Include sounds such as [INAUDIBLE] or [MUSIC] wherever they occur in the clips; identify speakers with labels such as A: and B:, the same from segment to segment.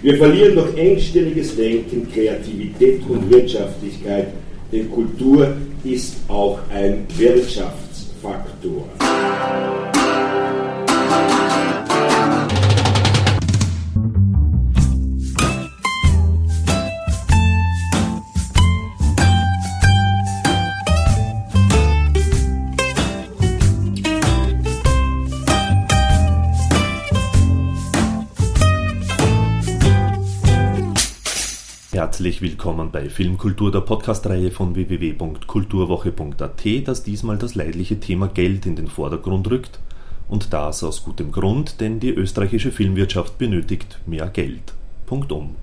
A: Wir verlieren durch engstelliges Denken Kreativität und Wirtschaftlichkeit, denn Kultur ist auch ein Wirtschaftsfaktor.
B: Herzlich willkommen bei Filmkultur, der Podcastreihe von www.kulturwoche.at, das diesmal das leidliche Thema Geld in den Vordergrund rückt. Und das aus gutem Grund, denn die österreichische Filmwirtschaft benötigt mehr Geld. Punkt um.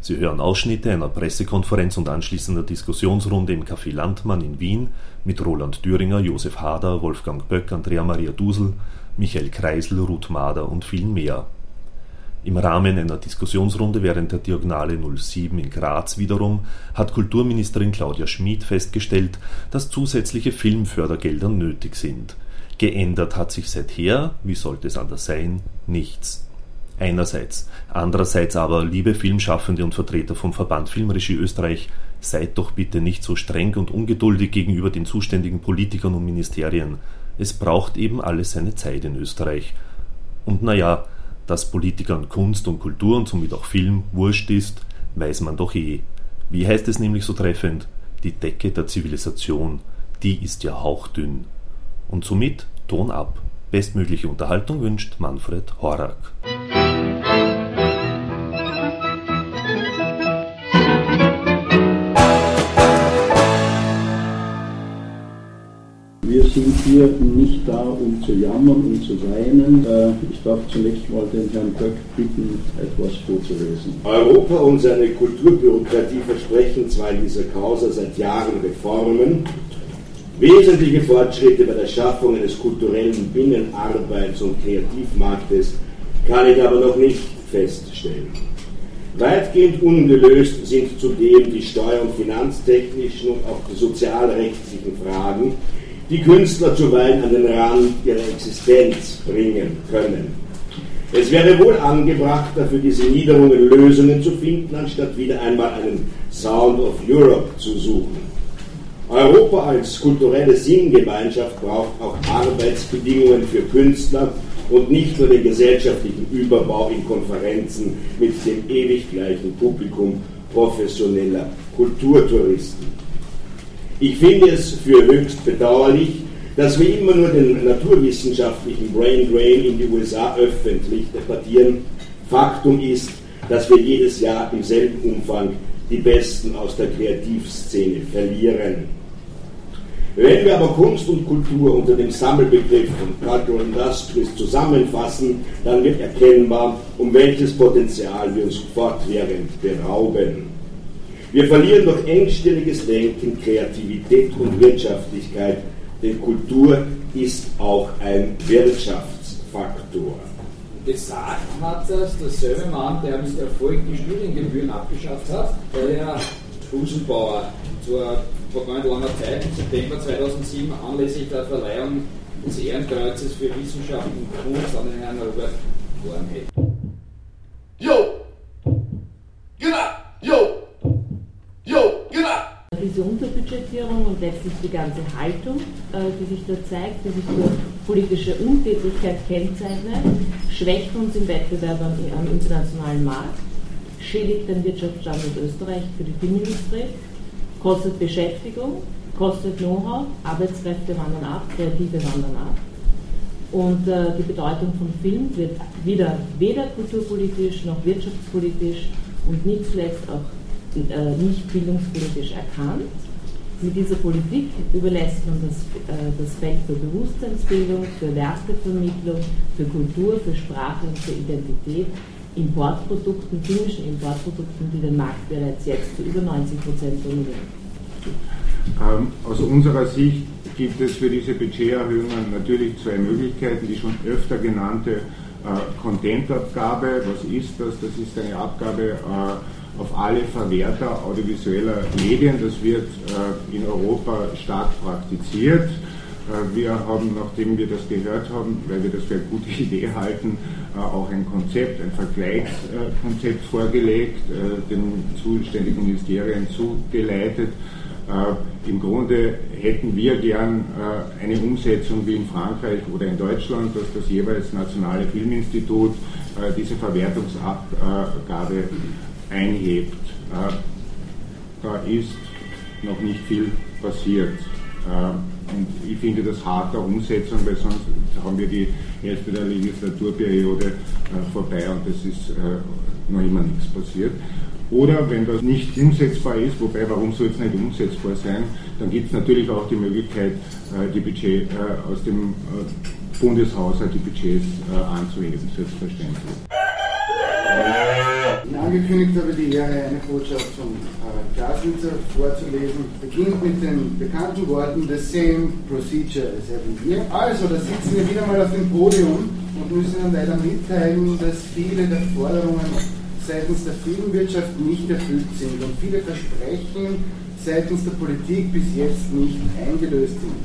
B: Sie hören Ausschnitte einer Pressekonferenz und anschließender Diskussionsrunde im Café Landmann in Wien mit Roland Düringer, Josef Hader, Wolfgang Böck, Andrea Maria Dusel, Michael Kreisel, Ruth Mader und vielen mehr. Im Rahmen einer Diskussionsrunde während der Diagonale 07 in Graz wiederum hat Kulturministerin Claudia Schmid festgestellt, dass zusätzliche Filmfördergelder nötig sind. Geändert hat sich seither, wie sollte es anders sein, nichts. Einerseits. Andererseits aber, liebe Filmschaffende und Vertreter vom Verband Filmregie Österreich, seid doch bitte nicht so streng und ungeduldig gegenüber den zuständigen Politikern und Ministerien. Es braucht eben alles seine Zeit in Österreich. Und naja, dass Politikern Kunst und Kultur und somit auch Film wurscht ist, weiß man doch eh. Wie heißt es nämlich so treffend? Die Decke der Zivilisation, die ist ja hauchdünn. Und somit Ton ab. Bestmögliche Unterhaltung wünscht Manfred Horak.
C: Sind hier nicht da, um zu jammern und zu weinen. Äh, ich darf zunächst mal den Herrn Böck bitten, etwas vorzulesen.
A: Europa und seine Kulturbürokratie versprechen zwar in dieser Causa seit Jahren Reformen, wesentliche Fortschritte bei der Schaffung eines kulturellen Binnenarbeits- und Kreativmarktes kann ich aber noch nicht feststellen. Weitgehend ungelöst sind zudem die steuer- und finanztechnischen und auch die sozialrechtlichen Fragen, die Künstler zuweilen an den Rand ihrer Existenz bringen können. Es wäre wohl angebrachter, für diese Niederungen Lösungen zu finden, anstatt wieder einmal einen Sound of Europe zu suchen. Europa als kulturelle Sinngemeinschaft braucht auch Arbeitsbedingungen für Künstler und nicht nur den gesellschaftlichen Überbau in Konferenzen mit dem ewig gleichen Publikum professioneller Kulturtouristen. Ich finde es für höchst bedauerlich, dass wir immer nur den naturwissenschaftlichen Brain Drain in die USA öffentlich debattieren. Faktum ist, dass wir jedes Jahr im selben Umfang die Besten aus der Kreativszene verlieren. Wenn wir aber Kunst und Kultur unter dem Sammelbegriff von Cultural Industries zusammenfassen, dann wird erkennbar, um welches Potenzial wir uns fortwährend berauben. Wir verlieren durch engstelliges Denken Kreativität und Wirtschaftlichkeit, denn Kultur ist auch ein Wirtschaftsfaktor.
D: Gesagt hat das derselbe Mann, der mit Erfolg die Studiengebühren abgeschafft hat, der Herr Husenbauer zur vor gar nicht langer Zeit, im September 2007, anlässlich der Verleihung des Ehrenkreuzes für Wissenschaft und Kunst an den Herrn Robert Warnhead.
E: Jo!
F: Diese Unterbudgetierung und letztlich die ganze Haltung, äh, die sich da zeigt, die sich durch politische Untätigkeit kennzeichnet, schwächt uns im Wettbewerb am, internationalen Markt, schädigt den Wirtschaftsstandort Österreich für die Filmindustrie, kostet Beschäftigung, kostet Know-how, Arbeitskräfte wandern ab, Kreative wandern ab. Und äh, die Bedeutung von Film wird wieder weder kulturpolitisch noch wirtschaftspolitisch und nicht zuletzt auch nicht bildungspolitisch erkannt. Mit dieser Politik überlässt man das, äh, das Feld für Bewusstseinsbildung, für Wertevermittlung, für Kultur, für Sprache und für Identität Importprodukten, filmischen Importprodukten, die den Markt bereits jetzt zu über 90 Prozent dominieren.
G: Ähm, aus unserer Sicht gibt es für diese Budgeterhöhungen natürlich zwei Möglichkeiten, die schon öfter genannte äh, Contentabgabe. Was ist das? Das ist eine Abgabe äh, auf alle Verwerter audiovisueller Medien. Das wird äh, in Europa stark praktiziert. Äh, wir haben, nachdem wir das gehört haben, weil wir das für eine gute [LAUGHS] Idee halten, auch ein Konzept, ein Vergleichskonzept vorgelegt, den zuständigen Ministerien zugeleitet. Im Grunde hätten wir gern eine Umsetzung wie in Frankreich oder in Deutschland, dass das jeweils nationale Filminstitut diese Verwertungsabgabe einhebt. Da ist noch nicht viel passiert. Und ich finde das hart der Umsetzung, weil sonst haben wir die Hälfte der Legislaturperiode äh, vorbei und es ist äh, noch immer nichts passiert. Oder wenn das nicht umsetzbar ist, wobei warum soll es nicht umsetzbar sein, dann gibt es natürlich auch die Möglichkeit, äh, die Budget äh, aus dem äh, Bundeshaushalt die Budgets äh, anzuheben, selbstverständlich.
H: Angekündigt habe die Ehre, eine Botschaft von Harald Glasnitzer vorzulesen. Beginnt mit den bekannten Worten The same procedure as every year. Also, da sitzen wir wieder mal auf dem Podium und müssen Ihnen leider mitteilen, dass viele der Forderungen seitens der Filmwirtschaft nicht erfüllt sind und viele Versprechen seitens der Politik bis jetzt nicht eingelöst sind.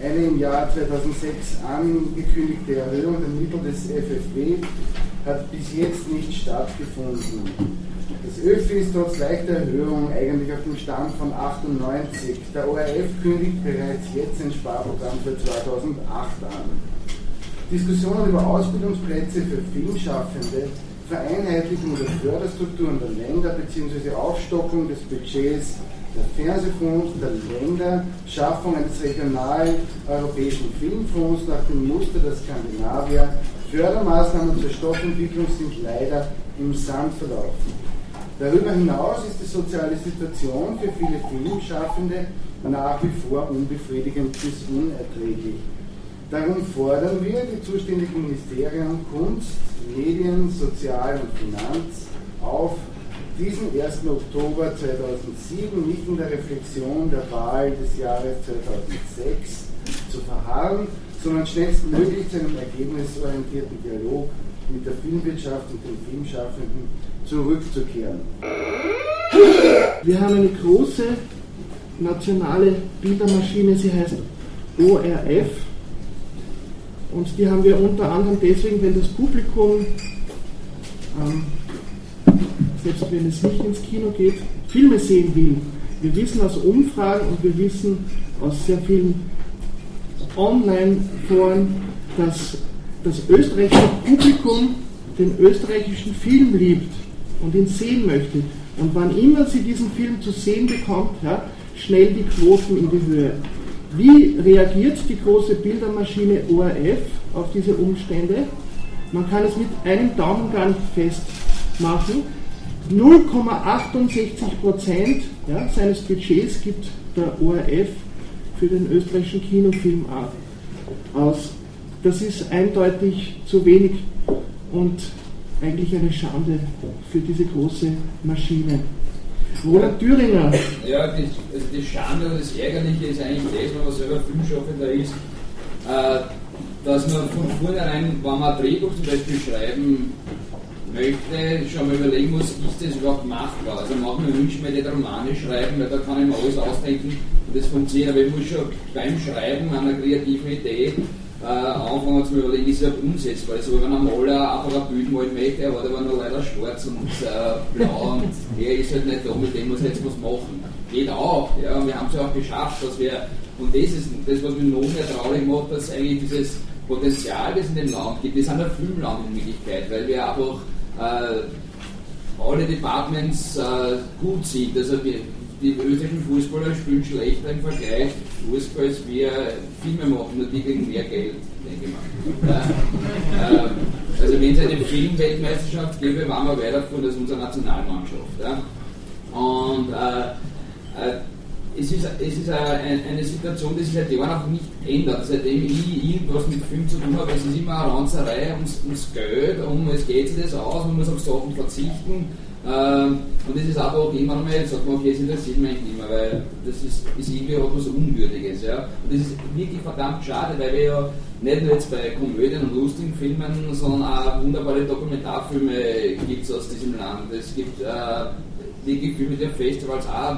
H: Eine im Jahr 2006 angekündigte Erhöhung der Mittel des FFB hat bis jetzt nicht stattgefunden. Das ÖFI ist trotz leichter Erhöhung eigentlich auf dem Stand von 98. Der ORF kündigt bereits jetzt ein Sparprogramm für 2008 an. Diskussionen über Ausbildungsplätze für Filmschaffende, Vereinheitlichung der Förderstrukturen der Länder bzw. Aufstockung des Budgets der Fernsehfonds der Länder, Schaffung eines regionalen europäischen Filmfonds nach dem Muster der Skandinavier Fördermaßnahmen zur Stoffentwicklung sind leider im Sand verlaufen. Darüber hinaus ist die soziale Situation für viele Filmschaffende nach wie vor unbefriedigend bis unerträglich. Darum fordern wir die zuständigen Ministerien Kunst, Medien, Sozial und Finanz auf, diesen 1. Oktober 2007 nicht in der Reflexion der Wahl des Jahres 2006 zu verharren, sondern schnellstmöglich zu einem ergebnisorientierten Dialog mit der Filmwirtschaft und den Filmschaffenden zurückzukehren.
I: Wir haben eine große nationale Bildermaschine, sie heißt ORF. Und die haben wir unter anderem deswegen, wenn das Publikum, ähm, selbst wenn es nicht ins Kino geht, Filme sehen will. Wir wissen aus Umfragen und wir wissen aus sehr vielen Online-Foren, dass das österreichische Publikum den österreichischen Film liebt und ihn sehen möchte. Und wann immer sie diesen Film zu sehen bekommt, ja, schnell die Quoten in die Höhe. Wie reagiert die große Bildermaschine ORF auf diese Umstände? Man kann es mit einem Daumen gar nicht festmachen. 0,68 Prozent ja, seines Budgets gibt der ORF für den österreichischen Kinofilm aus. Das ist eindeutig zu wenig und eigentlich eine Schande für diese große Maschine. Roland Thüringer.
D: Ja, die, also Schande und das Ärgerliche ist eigentlich das, wenn man selber Filmschaffender ist, äh, dass man von vornherein, wenn man ein Drehbuch zum Beispiel schreiben möchte, schon mal überlegen muss, ist das überhaupt machbar? Also manchmal wünsche ich mir nicht Romane schreiben, weil da kann ich mir alles ausdenken und das funktioniert, aber ich muss schon beim Schreiben einer kreativen Idee äh, anfangen zu überlegen, ist überhaupt umsetzbar? Also wenn ein Maler einfach ein Bild malen möchte, er hat aber nur leider schwarz und äh, blau und er ist halt nicht da, mit dem muss er jetzt was machen. Geht auch, ja, und wir haben es ja auch geschafft, dass wir, und das ist das, was mich noch mehr traurig macht, dass eigentlich dieses Potenzial, das in dem Land gibt, das ist ein Filmland in Wirklichkeit, weil wir einfach alle Departments äh, gut sind. Also wir, die österreichischen Fußballer spielen schlechter im Vergleich Fußball, als wir Filme machen, nur die kriegen mehr Geld, denke ich mal. Äh, also wenn es eine Filmweltmeisterschaft gäbe, waren wir weiter von als unsere Nationalmannschaft. Und äh, äh es ist, es ist eine, eine Situation, die sich seit Jahren auch nicht ändert. Seitdem ich irgendwas mit Film zu tun habe, es ist immer eine Ranzerei ums, ums Geld, um es geht sich das aus, man muss auf Sachen verzichten. Ähm, und es ist auch immer mehr, sagt man, okay, es interessiert mich nicht mehr, weil das ist, ist irgendwie auch was Unwürdiges. Ja? Und das ist wirklich verdammt schade, weil wir ja nicht nur jetzt bei Komödien und lustigen Filmen, sondern auch wunderbare Dokumentarfilme gibt es aus diesem Land. Es gibt äh, wirklich viel mit den Festivals auch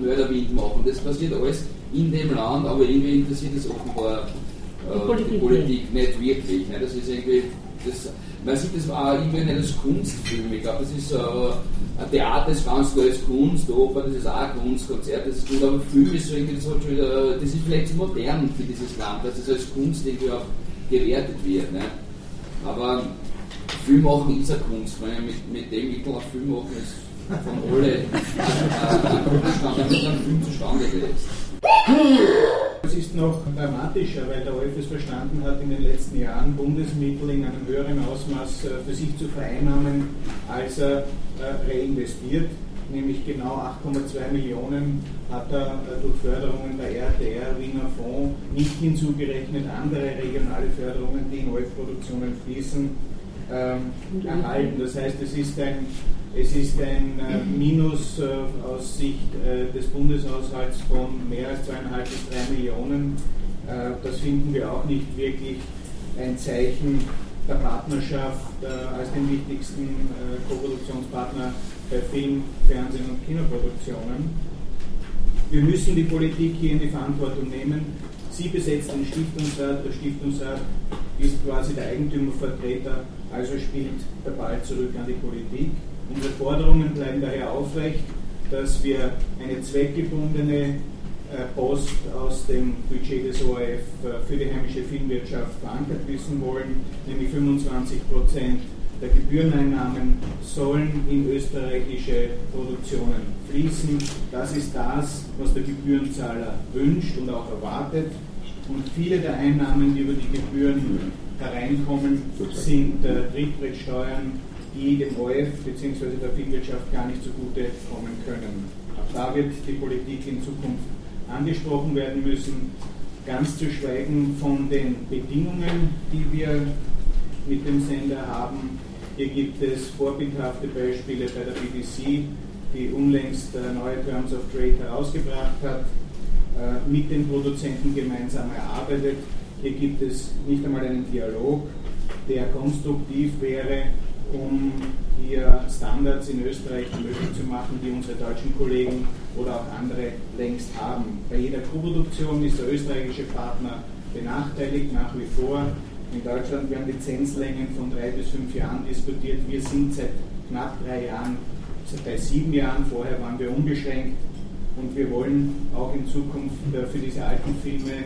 D: Mörderwind machen. Das passiert alles in dem Land, aber irgendwie interessiert es offenbar äh, die Politik, die Politik nicht wirklich. Ne? Das ist irgendwie das, man sieht das auch irgendwie nicht als Kunstfilm. Ich glaube, das ist so, ein Theater ist ganz klar als Kunst, Oper, das ist auch Kunst, Konzert, das ist gut, aber Film ist so irgendwie, das, hat schon wieder, das ist vielleicht zu modern für dieses Land, dass es als Kunst irgendwie auch gewertet wird. Ne? Aber Film machen ist eine Kunst, weil mit, mit dem Mittel ein Film machen ist alle äh.
J: Es ist noch dramatischer, weil der ORF es verstanden hat, in den letzten Jahren Bundesmittel in einem höheren Ausmaß äh, für sich zu vereinnahmen, als er äh, reinvestiert. Nämlich genau 8,2 Millionen hat er äh, durch Förderungen der RTR, Wiener Fonds, nicht hinzugerechnet andere regionale Förderungen, die in ORF-Produktionen fließen, ähm, erhalten. Das heißt, es ist ein es ist ein äh, Minus äh, aus Sicht äh, des Bundeshaushalts von mehr als zweieinhalb bis drei Millionen. Das finden wir auch nicht wirklich ein Zeichen der Partnerschaft als den wichtigsten Co-Produktionspartner bei Film, Fernsehen und Kinoproduktionen. Wir müssen die Politik hier in die Verantwortung nehmen. Sie besetzt den Stiftungsrat, der Stiftungsrat ist quasi der Eigentümervertreter, also spielt der Ball zurück an die Politik. Unsere Forderungen bleiben daher aufrecht, dass wir eine zweckgebundene äh, Post aus dem Budget des ORF äh, für die heimische Filmwirtschaft verankert wissen wollen, nämlich 25 Prozent der Gebühreneinnahmen sollen in österreichische Produktionen fließen. Das ist das, was der Gebührenzahler wünscht und auch erwartet. Und viele der Einnahmen, die über die Gebühren hereinkommen, sind äh, Trittbrettsteuern die dem ORF bzw. der Filmwirtschaft gar nicht zugute kommen können. Auch da wird die Politik in Zukunft angesprochen werden müssen, ganz zu schweigen von den Bedingungen, die wir mit dem Sender haben. Hier gibt es vorbildhafte Beispiele bei der BBC, die unlängst neue Terms of Trade herausgebracht hat, äh, mit den Produzenten gemeinsam erarbeitet. Hier gibt es nicht einmal einen Dialog, der konstruktiv wäre um hier Standards in Österreich möglich zu machen, die unsere deutschen Kollegen oder auch andere längst haben. Bei jeder Co-Produktion ist der österreichische Partner benachteiligt nach wie vor. In Deutschland werden Lizenzlängen von drei bis fünf Jahren diskutiert. Wir sind seit knapp drei Jahren, seit sieben Jahren, vorher waren wir unbeschränkt und wir wollen auch in Zukunft äh, für diese alten Filme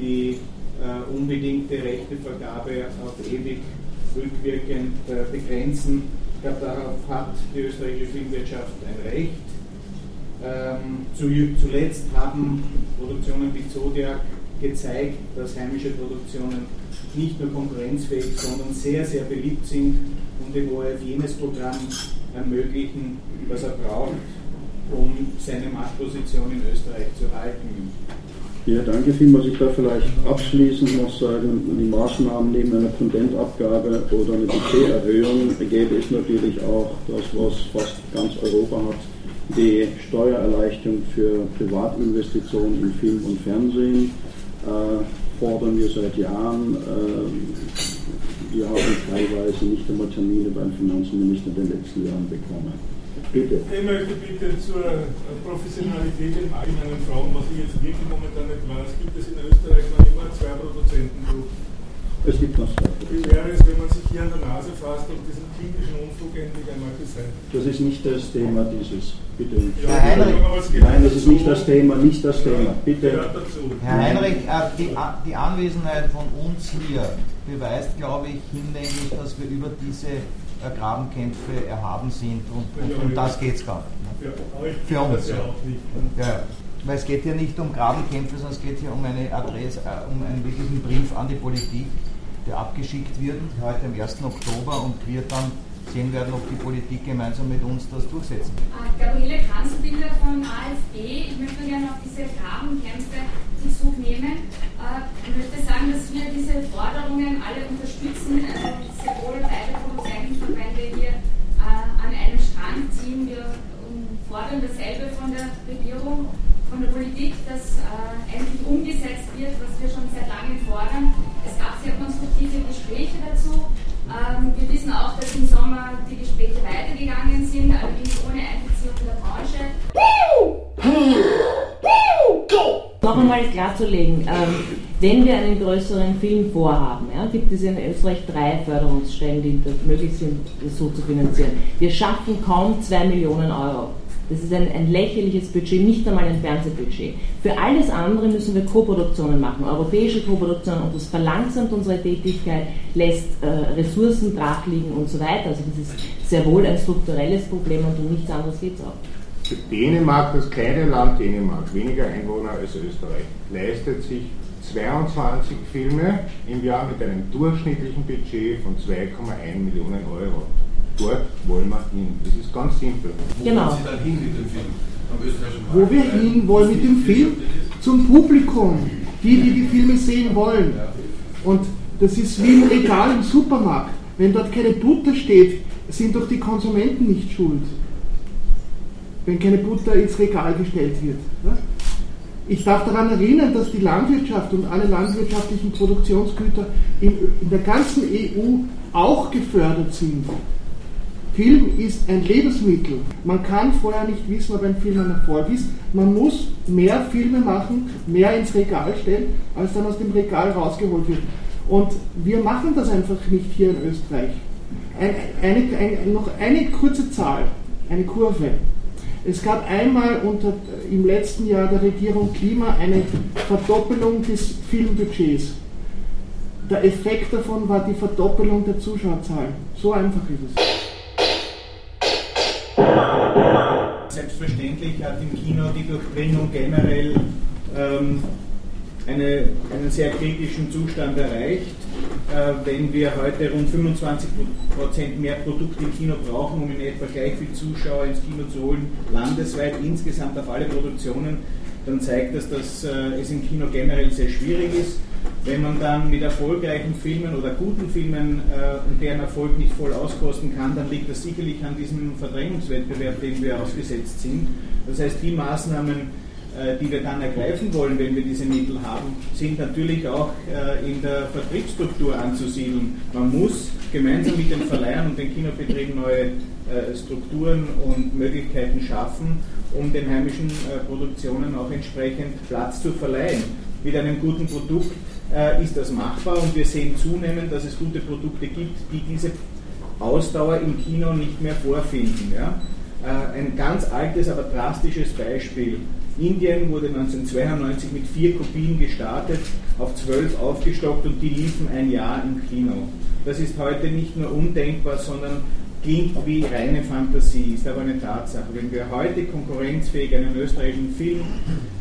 J: die äh, unbedingte Rechtevergabe auf ewig rückwirkend äh, begrenzen. Ich glaube, darauf hat die österreichische Filmwirtschaft ein Recht. Ähm, zu, zuletzt haben Produktionen wie Zodiac gezeigt, dass heimische Produktionen nicht nur konkurrenzfähig, sondern sehr, sehr beliebt sind und dem ORF jenes Programm ermöglichen, was er braucht, um seine Machtposition in Österreich zu halten.
C: Ja, danke vielmals. Ich darf vielleicht abschließend noch sagen, die Maßnahmen neben einer Kontentabgabe oder einer Budgeterhöhung gäbe es natürlich auch das, was fast ganz Europa hat, die Steuererleichterung für Privatinvestitionen in Film und Fernsehen. Äh, fordern wir seit Jahren. Äh, wir haben teilweise nicht einmal Termine beim Finanzminister in den letzten Jahren bekommen.
K: Bitte. Ich möchte bitte zur Professionalität im Allgemeinen fragen, was ich jetzt wirklich momentan nicht weiß. Gibt es in Österreich noch immer zwei Produzentengruppen?
C: Es gibt noch zwei.
K: Wie wäre es, wenn man sich hier an der Nase fasst und diesen kindischen Unfug endlich einmal beseitigt?
C: Das ist nicht das Thema dieses. Bitte.
K: Ja, Herr Heinrich.
C: Nein, das ist nicht das Thema, nicht das Thema. Bitte.
L: Herr Heinrich, äh, die, die Anwesenheit von uns hier beweist, glaube ich, hinlänglich, dass wir über diese äh, Grabenkämpfe erhaben sind und, und um das geht es gar nicht. Ne? Für uns. Ja. Weil es geht hier nicht um Grabenkämpfe, sondern es geht hier um eine Adresse, äh, um einen wirklichen Brief an die Politik, der abgeschickt wird, heute am 1. Oktober und wir dann sehen werden, ob die Politik gemeinsam mit uns das durchsetzen.
M: Uh, Gabriele Kranzbilder von AfD. Ich möchte gerne auf diese Grabenkämpfe Bezug nehmen. Uh, ich möchte sagen, dass wir diese Forderungen alle unterstützen. Also Wir fordern dasselbe von der Regierung, von der Politik, dass endlich umgesetzt wird, was wir schon seit langem fordern. Es gab sehr konstruktive Gespräche dazu. Ähm, wir wissen auch, dass im Sommer die Gespräche weitergegangen sind, allerdings ohne Einbeziehung der Branche.
F: Noch einmal klarzulegen, ähm, Wenn wir einen größeren Film vorhaben, ja, gibt es in Österreich drei Förderungsstellen, die möglich sind, das so zu finanzieren. Wir schaffen kaum zwei Millionen Euro. Das ist ein, ein, lächerliches Budget, nicht einmal ein Fernsehbudget. Für alles andere müssen wir Koproduktionen machen, europäische Koproduktionen und das verlangsamt unsere Tätigkeit, lässt äh, Ressourcen brachliegen und so weiter. Also das ist sehr wohl ein strukturelles Problem und um nichts anderes geht es auch.
G: Dänemark, das kleine Land Dänemark, weniger Einwohner als Österreich, leistet sich 22 Filme im Jahr mit einem durchschnittlichen Budget von 2,1 Millionen Euro. Dort wollen wir hin. Das ist ganz simpel.
F: Wo genau.
E: wollen Sie dann hin mit dem Film?
I: Wo wir hin wollen mit dem Film? Zum Publikum. Die, die die Filme sehen wollen. Und das ist wie ein Regal im Supermarkt. Wenn dort keine Butter steht, sind doch die Konsumenten nicht schuld. Wenn keine Butter ins Regal gestellt wird. Ich darf daran erinnern, dass die Landwirtschaft und alle landwirtschaftlichen Produktionsgüter in, in der ganzen EU auch gefördert sind. Film ist ein Lebensmittel. Man kann vorher nicht wissen, ob ein Film ein Erfolg ist. Man muss mehr Filme machen, mehr ins Regal stellen, als dann aus dem Regal rausgeholt wird. Und wir machen das einfach nicht hier in Österreich. Ein, eine, ein, noch eine kurze Zahl, eine Kurve. Es gab einmal unter, im letzten Jahr der Regierung Klima eine Verdoppelung des Filmbudgets. Der Effekt davon war die Verdoppelung der Zuschauerzahlen. So einfach ist
J: es. Selbstverständlich hat im Kino die Durchdringung generell ähm, eine, einen sehr kritischen Zustand erreicht. Äh, wenn wir heute rund 25% mehr Produkte im Kino brauchen, um in etwa gleich viel Zuschauer ins Kino zu holen, landesweit insgesamt auf alle Produktionen, dann zeigt das, dass äh, es im Kino generell sehr schwierig ist. Wenn man dann mit erfolgreichen Filmen oder guten Filmen äh, und deren Erfolg nicht voll auskosten kann, dann liegt das sicherlich an diesem Verdrängungswettbewerb, dem wir ausgesetzt sind. Das heißt, die Maßnahmen, die wir dann ergreifen wollen, wenn wir diese Mittel haben, sind natürlich auch äh, in der Vertriebsstruktur anzusiedeln. Man muss gemeinsam mit den Verleihern und den Kinobetrieben neue äh, Strukturen und Möglichkeiten schaffen, um den heimischen Produktionen auch entsprechend Platz zu verleihen. Mit einem guten Produkt ist das machbar und wir sehen zunehmend, dass es gute Produkte gibt, die diese Ausdauer im Kino nicht mehr vorfinden. Ein ganz altes, aber drastisches Beispiel Indien wurde 1992 mit vier Kopien gestartet, auf zwölf aufgestockt und die liefen ein Jahr im Kino. Das ist heute nicht nur undenkbar, sondern klingt wie reine Fantasie, ist aber eine Tatsache. Wenn wir heute konkurrenzfähig einen österreichischen Film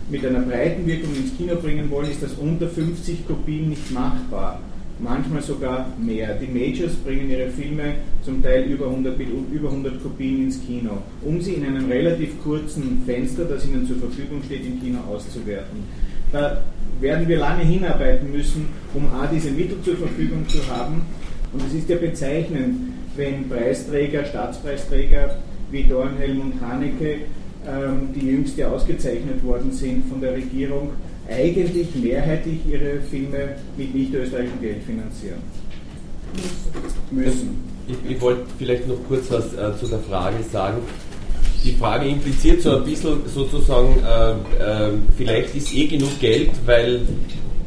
J: mit einer breiten Wirkung ins Kino bringen wollen, ist das unter 50 Kopien nicht machbar manchmal sogar mehr. Die Majors bringen ihre Filme zum Teil über 100, über 100 Kopien ins Kino, um sie in einem relativ kurzen Fenster, das ihnen zur Verfügung steht, im Kino auszuwerten. Da werden wir lange hinarbeiten müssen, um A, diese Mittel zur Verfügung zu haben. Und es ist ja bezeichnend, wenn Preisträger, Staatspreisträger wie Dornhelm und Haneke, ähm, die jüngst ja ausgezeichnet worden sind von der Regierung, eigentlich mehrheitlich ihre Filme mit nicht österreichischem Geld finanzieren.
N: Müssen. Ich, ich wollte vielleicht noch kurz was äh, zu der Frage sagen. Die Frage impliziert so ein bisschen sozusagen, äh, äh, vielleicht ist eh genug Geld, weil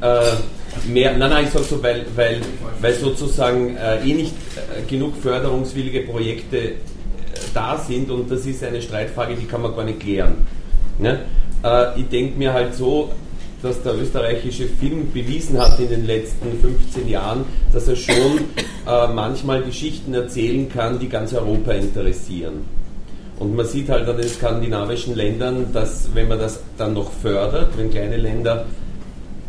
N: äh, mehr, nein, nein, ich sage so, weil, weil, weil sozusagen äh, eh nicht äh, genug förderungswillige Projekte da sind und das ist eine Streitfrage, die kann man gar nicht klären. Ne? ich denke mir halt so, dass der österreichische Film bewiesen hat in den letzten 15 Jahren, dass er schon äh, manchmal Geschichten erzählen kann, die ganz Europa interessieren. Und man sieht halt an den skandinavischen Ländern, dass wenn man das dann noch fördert, wenn kleine Länder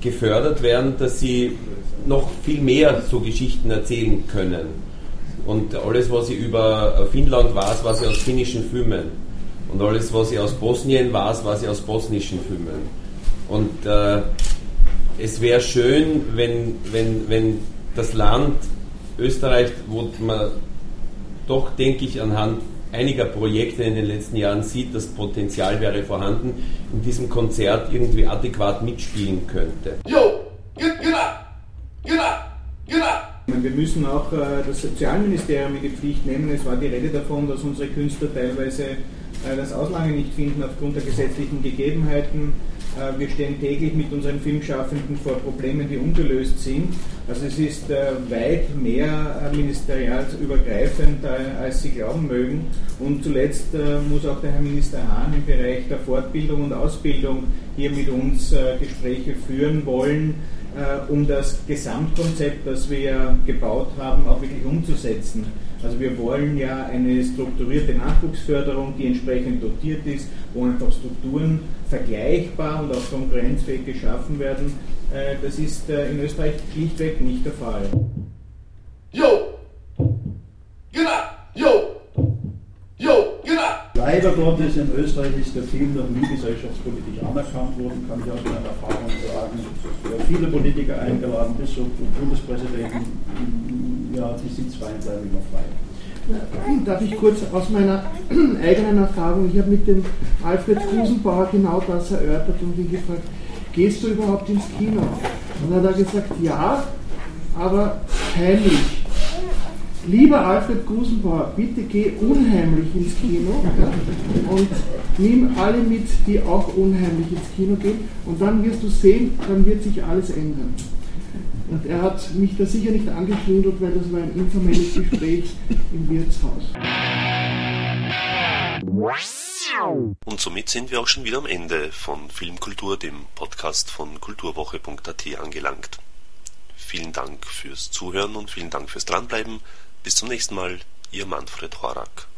N: gefördert werden, dass sie noch viel mehr so Geschichten erzählen können. Und alles, was ich über Finnland weiß, weiß ich aus finnischen Filmen. Und alles, was ich aus Bosnien weiß, weiß ich aus bosnischen Filmen. Und äh, es wäre schön, wenn, wenn, wenn das Land Österreich, wo man doch, denke ich, anhand einiger Projekte in den letzten Jahren sieht, das Potenzial wäre vorhanden, in diesem Konzert irgendwie adäquat mitspielen könnte.
E: Jo, get, get up, get up, get up.
J: Wir müssen auch äh, das Sozialministerium in die Pflicht nehmen. Es war die Rede davon, dass unsere Künstler teilweise äh, das Auslange nicht finden aufgrund der gesetzlichen Gegebenheiten. Äh, wir stehen täglich mit unseren Filmschaffenden vor Problemen, die ungelöst sind. Also es ist äh, weit mehr ministerialübergreifend, als Sie glauben mögen. Und zuletzt muss auch der Herr Minister Hahn im Bereich der Fortbildung und Ausbildung hier mit uns Gespräche führen wollen äh, um das Gesamtkonzept, das wir gebaut haben, auch wirklich umzusetzen. Also wir wollen ja eine strukturierte Nachwuchsförderung, die entsprechend dotiert ist, wo einfach Strukturen vergleichbar und auch konkurrenzfähig geschaffen werden. Äh, das ist äh, in Österreich schlichtweg nicht der Fall.
E: Yo!
C: Leider Gottes in Österreich ist der Film noch nie gesellschaftspolitisch anerkannt worden, kann ich aus meiner Erfahrung sagen. Wir haben viele Politiker eingeladen, bis zu Bundespräsidenten, ja, die Sitzreihen bleiben immer frei.
I: Darf ich kurz aus meiner [CLEARS THROAT] eigenen Erfahrung, ich habe mit dem Alfred Kusenbauer genau das erörtert und ihn gefragt, gehst du überhaupt ins Kino? Und dann hat er gesagt, ja, aber heimlich. Lieber Alfred Grusenbauer, bitte geh unheimlich ins Kino ja, und nimm alle mit, die auch unheimlich ins Kino gehen und dann wirst du sehen, dann wird sich alles ändern. Und er hat mich da sicher nicht angeschwindelt, weil das war ein informelles Gespräch im Wirtshaus.
B: Und somit sind wir auch schon wieder am Ende von Filmkultur, dem Podcast von kulturwoche.at angelangt. Vielen Dank fürs Zuhören und vielen Dank fürs Dranbleiben. Bis zum nächsten Mal, Ihr Manfred Horak.